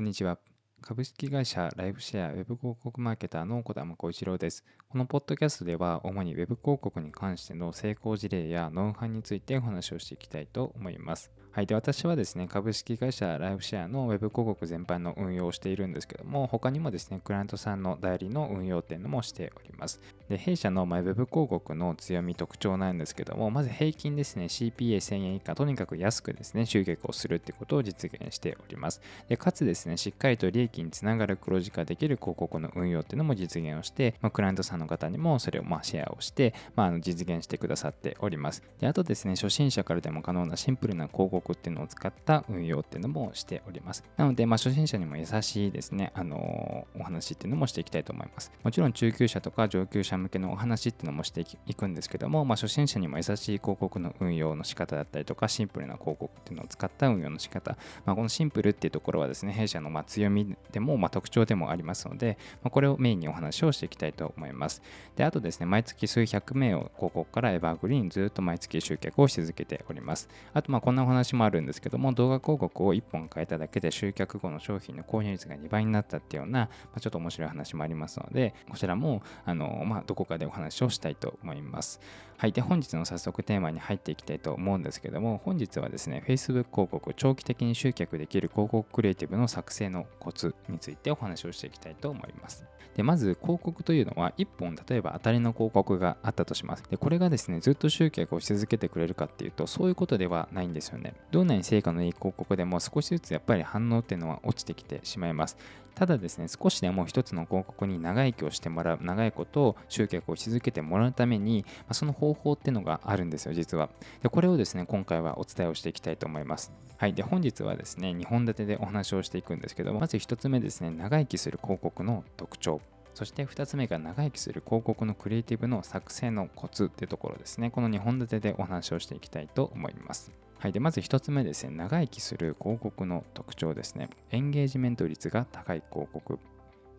こんにちは。株式会社ライフシェアウェブ広告マーケターの小玉浩一郎です。このポッドキャストでは主にウェブ広告に関しての成功事例やノウハウについてお話をしていきたいと思います。はい。で、私はですね、株式会社ライフシェアの Web 広告全般の運用をしているんですけども、他にもですね、クライアントさんの代理の運用っていうのもしております。で、弊社の Web 広告の強み、特徴なんですけども、まず平均ですね、CPA1000 円以下、とにかく安くですね、集客をするってことを実現しております。で、かつですね、しっかりと利益につながる黒字化できる広告の運用っていうのも実現をして、まあ、クライアントさんの方にもそれをまシェアをして、まあ、あの実現してくださっております。で、あとですね、初心者からでも可能なシンプルな広告っていうのを使った運用っていうのもしております。なので、まあ、初心者にも優しいですね、あの、お話っていうのもしていきたいと思います。もちろん中級者とか上級者向けのお話っていうのもしていくんですけども、まあ、初心者にも優しい広告の運用の仕方だったりとか、シンプルな広告っていうのを使った運用の仕方、まあ、このシンプルっていうところはですね、弊社のま強みでも、ま特徴でもありますので、ま、これをメインにお話をしていきたいと思います。で、あとですね、毎月数百名を広告からエバーグリーンずっと毎月集客をし続けております。あと、まあこんなお話もあるんですけども、動画広告をを1本変えただけで集客後の商品の購入率が2倍になったっていうような、まあ、ちょっと面白い話もありますので、こちらもあの、まあ、どこかでお話をしたいと思います。はい。で、本日の早速テーマに入っていきたいと思うんですけども、本日はですね、Facebook 広告、長期的に集客できる広告クリエイティブの作成のコツについてお話をしていきたいと思います。で、まず広告というのは1本例えば当たりの広告があったとします。で、これがですね、ずっと集客をし続けてくれるかっていうと、そういうことではないんですよね。どんなに成果のいい広告でも少しずつやっぱり反応っていうのは落ちてきてしまいます。ただですね、少しでも一つの広告に長生きをしてもらう、長いことを集客をし続けてもらうために、まあ、その方方法っていうのがあるんですよ、実は。で、これをですね、今回はお伝えをしていきたいと思います。はい。で、本日はですね、2本立てでお話をしていくんですけども、まず1つ目ですね、長生きする広告の特徴。そして2つ目が長生きする広告のクリエイティブの作成のコツってところですね。この2本立てでお話をしていきたいと思います。はい、でまず1つ目ですね、長生きする広告の特徴ですね。エンゲージメント率が高い広告。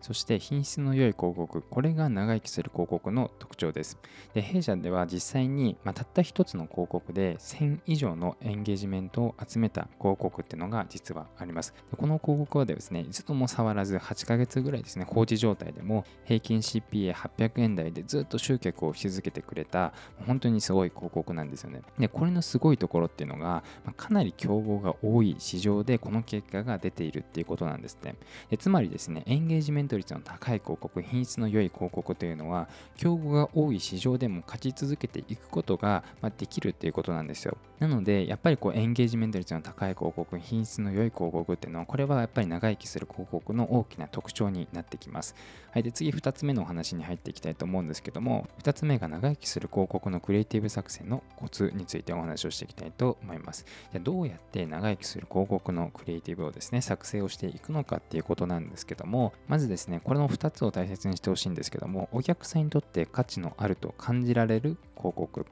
そして品質の良い広告、これが長生きする広告の特徴です。で弊社では実際に、まあ、たった一つの広告で1000以上のエンゲージメントを集めた広告っていうのが実はあります。でこの広告はですね、一度も触らず8ヶ月ぐらいですね、放置状態でも平均 CPA800 円台でずっと集客をし続けてくれた、本当にすごい広告なんですよね。で、これのすごいところっていうのが、まあ、かなり競合が多い市場でこの結果が出ているっていうことなんですね。でつまりですね、エンゲージメント率の高い広告、品質の良い広告というのは、競合が多い市場でも勝ち続けていくことができるっていうことなんですよ。なので、やっぱりこうエンゲージメント率の高い広告、品質の良い広告っていうのは、これはやっぱり長生きする広告の大きな特徴になってきます。はい、で次、2つ目のお話に入っていきたいと思うんですけども、2つ目が長生きする広告のクリエイティブ作戦のコツについてお話をしていきたいと思います。じゃどうやって長生きする広告のクリエイティブをですね、作成をしていくのかっていうことなんですけども、まずですね、ですねこれの2つを大切にしてほしいんですけども、お客さんにとって価値のあると感じられる広告。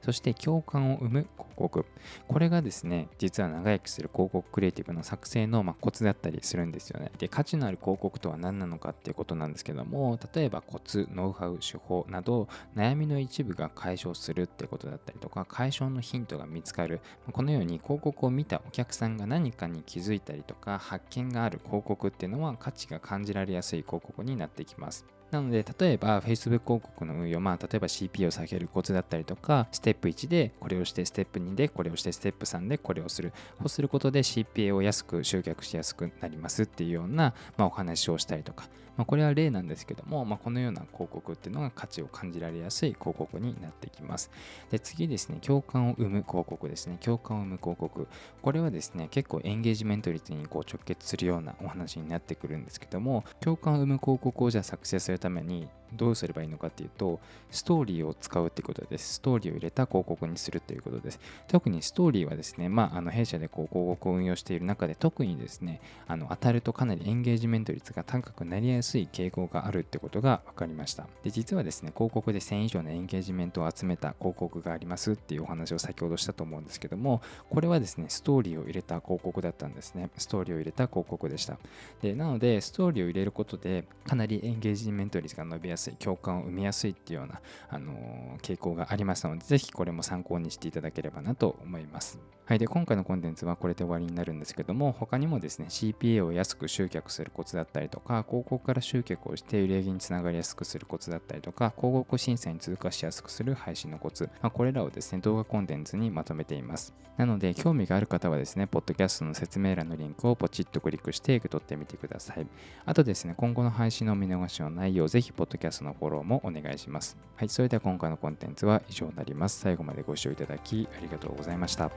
そして共感を生む広告。これがですね、実は長生きする広告クリエイティブの作成のまコツだったりするんですよね。で、価値のある広告とは何なのかっていうことなんですけども、例えばコツ、ノウハウ、手法など、悩みの一部が解消するってことだったりとか、解消のヒントが見つかる。このように広告を見たお客さんが何かに気づいたりとか、発見がある広告っていうのは価値が感じられやすい広告になってきます。なので、例えば Facebook 広告の運用、まあ、例えば CP を下げるコツだったりとか、ステップ1でこれをして、ステップ2でこれをして、ステップ3でこれをする。こうすることで CPA を安く集客しやすくなりますっていうような、まあ、お話をしたりとか、まあ、これは例なんですけども、まあ、このような広告っていうのが価値を感じられやすい広告になってきます。で次ですね、共感を生む広告ですね。共感を生む広告。これはですね、結構エンゲージメント率にこう直結するようなお話になってくるんですけども、共感を生む広告をじゃあ作成するためにどうすればいいのかっていうと、ストーリーを使うってことです。ストーリーを入れた広告にするっていうことです。特にストーリーはですね、まあ、あの弊社でこう広告を運用している中で特にですね、あの当たるとかなりエンゲージメント率が高くなりやすい傾向があるってことが分かりました。で、実はですね、広告で1000以上のエンゲージメントを集めた広告がありますっていうお話を先ほどしたと思うんですけども、これはですね、ストーリーを入れた広告だったんですね。ストーリーを入れた広告でした。で、なので、ストーリーを入れることで、かなりエンゲージメント率が伸びやすい共感を生みやすいっていうような、あの傾向がありますのでぜひこれも参考にしていただければなと思います。はい、で今回のコンテンツはこれで終わりになるんですけども他にもですね CPA を安く集客するコツだったりとか広告から集客をして売り上げにつながりやすくするコツだったりとか広告審査に通過しやすくする配信のコツ、まあ、これらをですね動画コンテンツにまとめています。なので興味がある方はですねポッドキャストの説明欄のリンクをポチッとクリックして受け取ってみてください。あとですね今後の配信の見逃しのないようぜひポッドキャストのフォローもお願いします。はいそれでは今回のコンテンツは以上になります。最後までご視聴いただきありがとうございました。